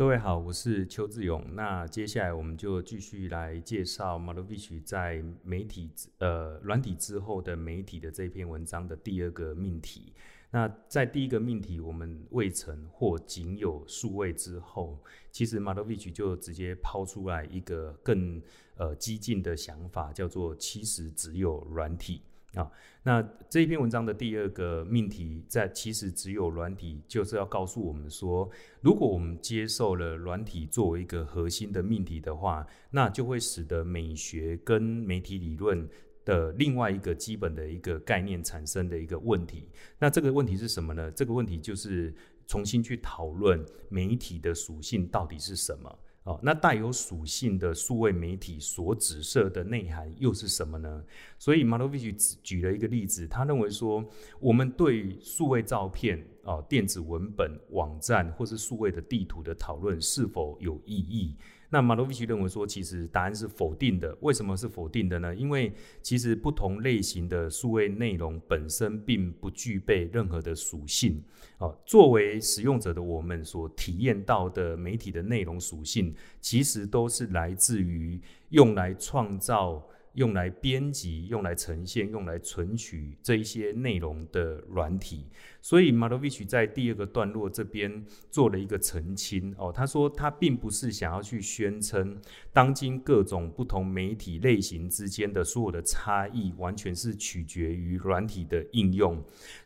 各位好，我是邱志勇。那接下来我们就继续来介绍 Malovich 在媒体呃软体之后的媒体的这篇文章的第二个命题。那在第一个命题，我们未曾或仅有数位之后，其实 Malovich 就直接抛出来一个更呃激进的想法，叫做其实只有软体。啊，那这一篇文章的第二个命题，在其实只有软体，就是要告诉我们说，如果我们接受了软体作为一个核心的命题的话，那就会使得美学跟媒体理论的另外一个基本的一个概念产生的一个问题。那这个问题是什么呢？这个问题就是重新去讨论媒体的属性到底是什么。那带有属性的数位媒体所指涉的内涵又是什么呢？所以 Malovich 举了一个例子，他认为说，我们对数位照片、哦电子文本、网站或是数位的地图的讨论是否有意义？那马罗维奇认为说，其实答案是否定的。为什么是否定的呢？因为其实不同类型的数位内容本身并不具备任何的属性。哦，作为使用者的我们所体验到的媒体的内容属性，其实都是来自于用来创造。用来编辑、用来呈现、用来存取这一些内容的软体，所以 Malovic 在第二个段落这边做了一个澄清哦，他说他并不是想要去宣称，当今各种不同媒体类型之间的所有的差异，完全是取决于软体的应用。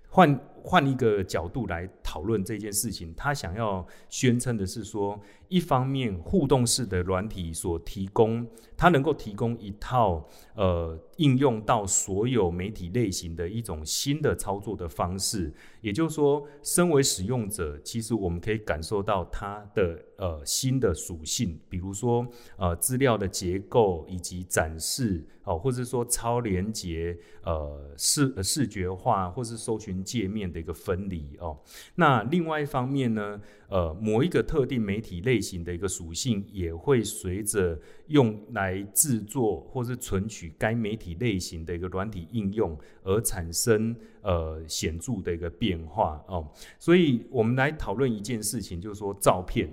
换换一个角度来讨论这件事情，他想要宣称的是说，一方面互动式的软体所提供，它能够提供一套呃应用到所有媒体类型的一种新的操作的方式，也就是说，身为使用者，其实我们可以感受到它的呃新的属性，比如说呃资料的结构以及展示哦，或者说超连接呃视视觉化或是搜寻界面的一个分离哦，那另外一方面呢，呃，某一个特定媒体类型的一个属性也会随着用来制作或是存取该媒体类型的一个软体应用而产生呃显著的一个变化哦。所以我们来讨论一件事情，就是说照片。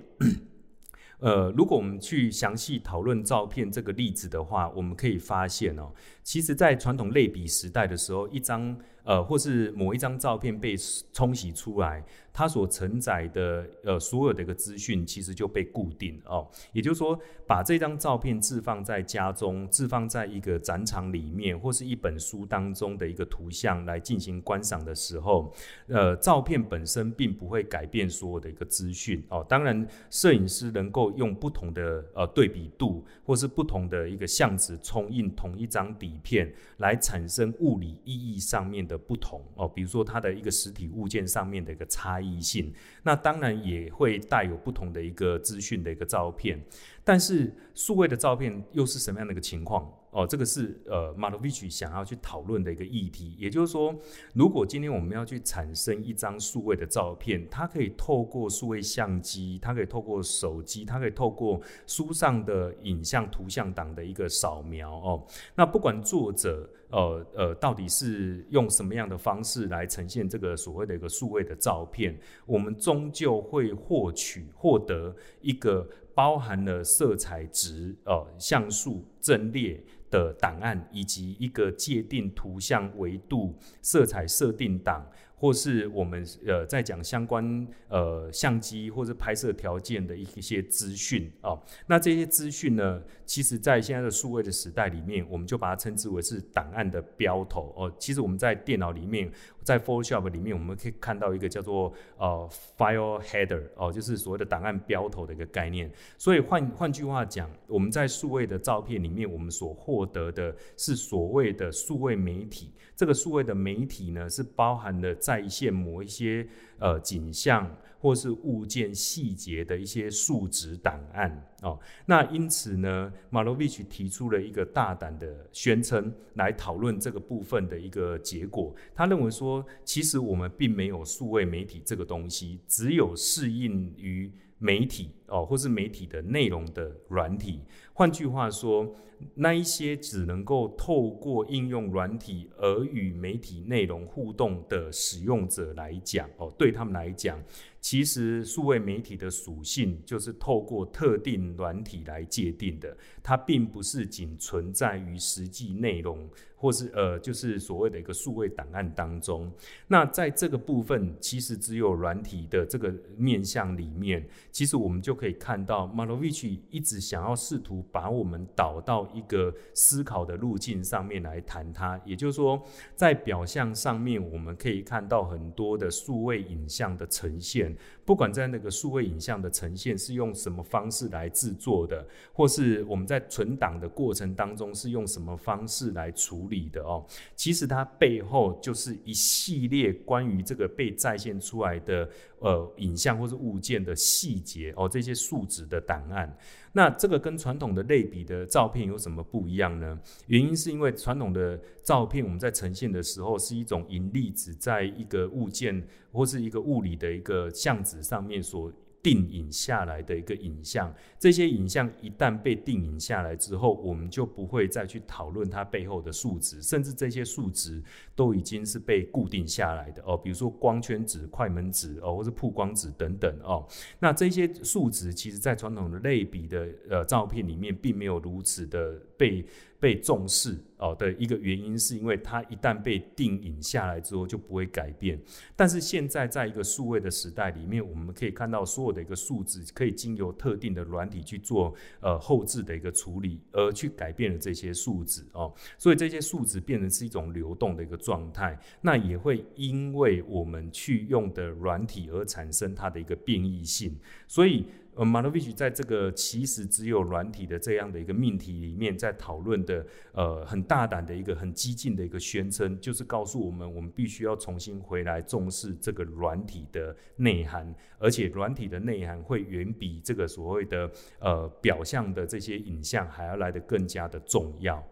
呃，如果我们去详细讨论照片这个例子的话，我们可以发现哦，其实在传统类比时代的时候，一张。呃，或是某一张照片被冲洗出来，它所承载的呃所有的一个资讯，其实就被固定哦。也就是说，把这张照片置放在家中，置放在一个展场里面，或是一本书当中的一个图像来进行观赏的时候，呃，照片本身并不会改变所有的一个资讯哦。当然，摄影师能够用不同的呃对比度，或是不同的一个相纸冲印同一张底片，来产生物理意义上面。的不同哦，比如说它的一个实体物件上面的一个差异性，那当然也会带有不同的一个资讯的一个照片，但是数位的照片又是什么样的一个情况？哦，这个是呃，Malovich 想要去讨论的一个议题。也就是说，如果今天我们要去产生一张数位的照片，它可以透过数位相机，它可以透过手机，它可以透过书上的影像图像档的一个扫描哦。那不管作者呃呃到底是用什么样的方式来呈现这个所谓的一个数位的照片，我们终究会获取获得一个包含了色彩值、呃像素阵列。的档案以及一个界定图像维度、色彩设定档。或是我们呃在讲相关呃相机或者拍摄条件的一些资讯哦，那这些资讯呢，其实在现在的数位的时代里面，我们就把它称之为是档案的标头哦。其实我们在电脑里面，在 Photoshop 里面，我们可以看到一个叫做呃 File Header 哦，就是所谓的档案标头的一个概念。所以换换句话讲，我们在数位的照片里面，我们所获得的是所谓的数位媒体。这个数位的媒体呢，是包含了在线某一些呃景象或是物件细节的一些数值档案哦。那因此呢，Malovich 提出了一个大胆的宣称来讨论这个部分的一个结果。他认为说，其实我们并没有数位媒体这个东西，只有适应于媒体哦，或是媒体的内容的软体。换句话说，那一些只能够透过应用软体而与媒体内容互动的使用者来讲哦，对他们来讲，其实数位媒体的属性就是透过特定软体来界定的，它并不是仅存在于实际内容。或是呃，就是所谓的一个数位档案当中，那在这个部分，其实只有软体的这个面向里面，其实我们就可以看到，Malovic 一直想要试图把我们导到一个思考的路径上面来谈它。也就是说，在表象上面，我们可以看到很多的数位影像的呈现。不管在那个数位影像的呈现是用什么方式来制作的，或是我们在存档的过程当中是用什么方式来处理的哦，其实它背后就是一系列关于这个被再现出来的呃影像或是物件的细节哦，这些数值的档案。那这个跟传统的类比的照片有什么不一样呢？原因是因为传统的照片我们在呈现的时候是一种银粒子在一个物件或是一个物理的一个相纸上面所。定影下来的一个影像，这些影像一旦被定影下来之后，我们就不会再去讨论它背后的数值，甚至这些数值都已经是被固定下来的哦。比如说光圈值、快门值哦，或是曝光值等等哦。那这些数值其实在传统的类比的呃照片里面，并没有如此的被。被重视哦的一个原因，是因为它一旦被定影下来之后就不会改变。但是现在在一个数位的时代里面，我们可以看到所有的一个数字可以经由特定的软体去做呃后置的一个处理，而去改变了这些数值哦。所以这些数值变成是一种流动的一个状态，那也会因为我们去用的软体而产生它的一个变异性，所以。呃，Malovich 在这个其实只有软体的这样的一个命题里面，在讨论的呃很大胆的一个很激进的一个宣称，就是告诉我们，我们必须要重新回来重视这个软体的内涵，而且软体的内涵会远比这个所谓的呃表象的这些影像还要来得更加的重要。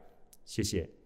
谢谢。